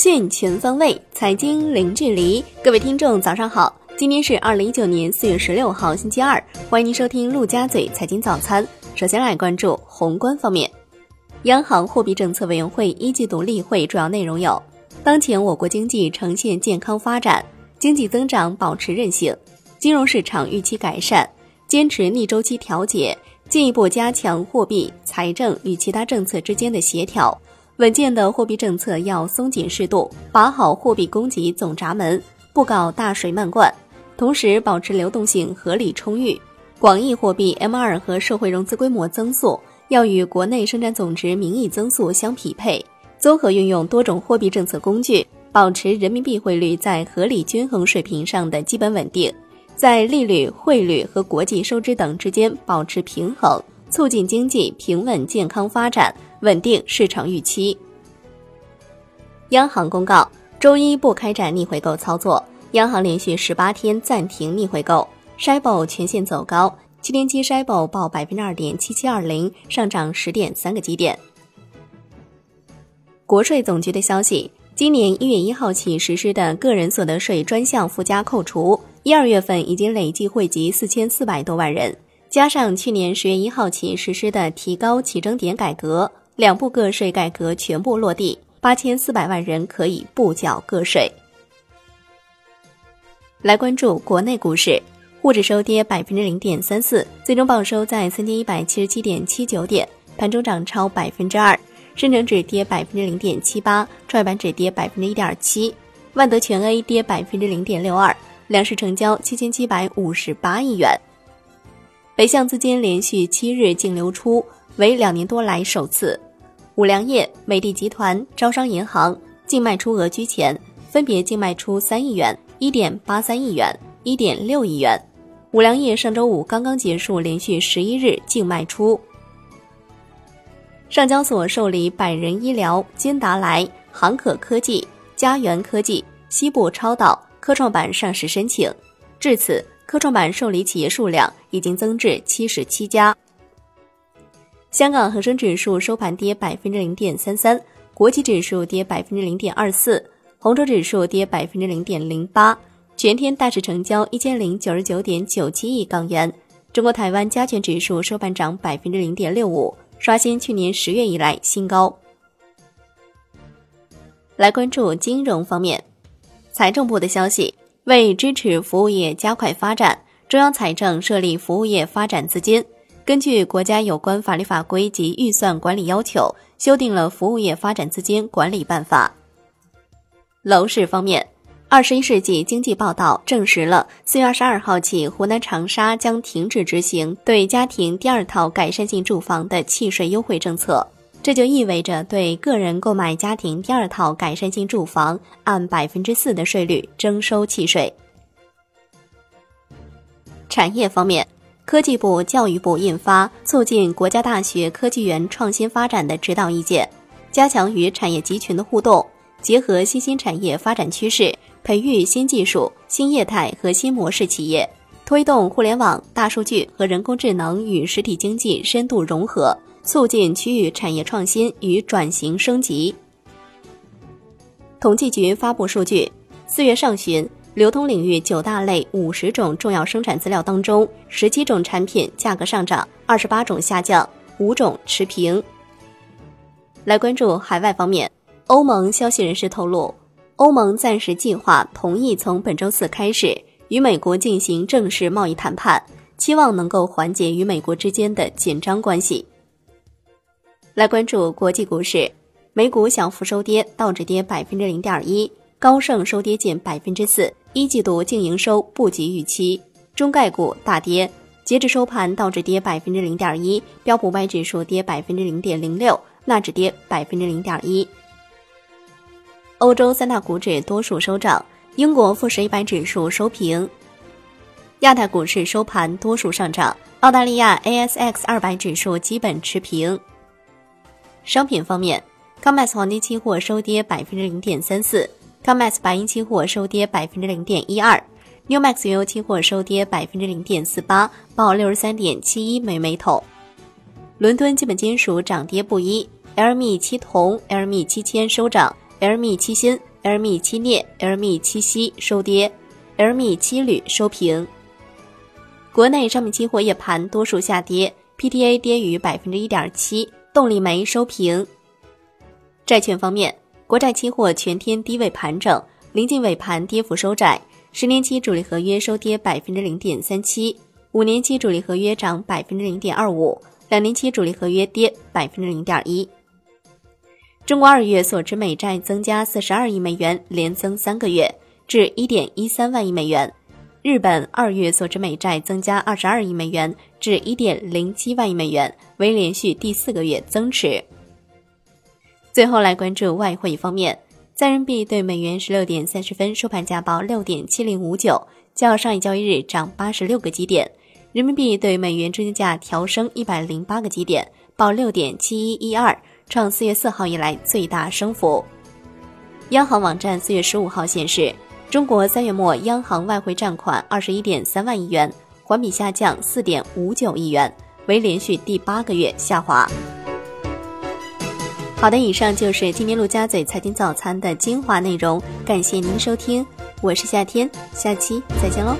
讯全方位，财经零距离。各位听众，早上好！今天是二零一九年四月十六号，星期二。欢迎您收听陆家嘴财经早餐。首先来关注宏观方面，央行货币政策委员会一季度例会主要内容有：当前我国经济呈现健康发展，经济增长保持韧性，金融市场预期改善，坚持逆周期调节，进一步加强货币、财政与其他政策之间的协调。稳健的货币政策要松紧适度，把好货币供给总闸门，不搞大水漫灌，同时保持流动性合理充裕。广义货币 M 二和社会融资规模增速要与国内生产总值名义增速相匹配，综合运用多种货币政策工具，保持人民币汇率在合理均衡水平上的基本稳定，在利率、汇率和国际收支等之间保持平衡，促进经济平稳健康发展。稳定市场预期。央行公告，周一不开展逆回购操作。央行连续十八天暂停逆回购。s h i b o 全线走高，七天期 s h i b o 报百分之二点七七二零，上涨十点三个基点。国税总局的消息，今年一月一号起实施的个人所得税专项附加扣除，一二月份已经累计惠及四千四百多万人，加上去年十月一号起实施的提高起征点改革。两部个税改革全部落地，八千四百万人可以不缴个税。来关注国内股市，沪指收跌百分之零点三四，最终报收在三千一百七十七点七九点，盘中涨超百分之二。深成指跌百分之零点七八，创业板指跌百分之一点七，万德全 A 跌百分之零点六二，两市成交七千七百五十八亿元。北向资金连续七日净流出，为两年多来首次。五粮液、美的集团、招商银行净卖出额居前，分别净卖出三亿元、一点八三亿元、一点六亿元。五粮液上周五刚刚结束连续十一日净卖出。上交所受理百人医疗、金达莱、航可科技、嘉源科技、西部超导、科创板上市申请，至此科创板受理企业数量已经增至七十七家。香港恒生指数收盘跌百分之零点三三，国企指数跌百分之零点二四，红筹指数跌百分之零点零八。全天大市成交一千零九十九点九七亿港元。中国台湾加权指数收盘涨百分之零点六五，刷新去年十月以来新高。来关注金融方面，财政部的消息，为支持服务业加快发展，中央财政设立服务业发展资金。根据国家有关法律法规及预算管理要求，修订了《服务业发展资金管理办法》。楼市方面，《二十一世纪经济报道》证实了，四月二十二号起，湖南长沙将停止执行对家庭第二套改善性住房的契税优惠政策。这就意味着，对个人购买家庭第二套改善性住房，按百分之四的税率征收契税。产业方面。科技部、教育部印发《促进国家大学科技园创新发展的指导意见》，加强与产业集群的互动，结合新兴产业发展趋势，培育新技术、新业态和新模式企业，推动互联网、大数据和人工智能与实体经济深度融合，促进区域产业创新与转型升级。统计局发布数据，四月上旬。流通领域九大类五十种重要生产资料当中，十七种产品价格上涨，二十八种下降，五种持平。来关注海外方面，欧盟消息人士透露，欧盟暂时计划同意从本周四开始与美国进行正式贸易谈判，期望能够缓解与美国之间的紧张关系。来关注国际股市，美股小幅收跌，道指跌百分之零点一。高盛收跌近百分之四，一季度净营收不及预期。中概股大跌，截至收盘，道指跌百分之零点一，标普外指数跌百分之零点零六，纳指跌百分之零点一。欧洲三大股指多数收涨，英国富时一百指数收平。亚太股市收盘多数上涨，澳大利亚 ASX 二百指数基本持平。商品方面，COMEX 黄金期货收跌百分之零点三四。COMEX 白银期货收跌百分之零点一二，Newmax 原油期货收跌百分之零点四八，报六十三点七一每每桶。伦敦基本金属涨跌不一，LME 七铜、LME 七铅收涨，LME 七锌，LME 期镍、LME 期锡收跌，LME 期铝收平。国内商品期货夜盘多数下跌，PTA 跌逾百分之一点七，动力煤收平。债券方面，国债期货全天低位盘整，临近尾盘跌幅收窄，十年期主力合约收跌百分之零点三七，五年期主力合约涨百分之零点二五，两年期主力合约跌百分之零点一。中国二月所持美债增加四十二亿美元，连增三个月，至一点一三万亿美元。日本二月所持美债增加二十二亿美元，至一点零七万亿美元，为连续第四个月增持。最后来关注外汇方面，在人民币对美元十六点三十分收盘价报六点七零五九，较上一交易日涨八十六个基点。人民币对美元中间价调升一百零八个基点，报六点七一一二，创四月四号以来最大升幅。央行网站四月十五号显示。中国三月末央行外汇占款二十一点三万亿元，环比下降四点五九亿元，为连续第八个月下滑。好的，以上就是今天陆家嘴财经早餐的精华内容，感谢您收听，我是夏天，下期再见喽。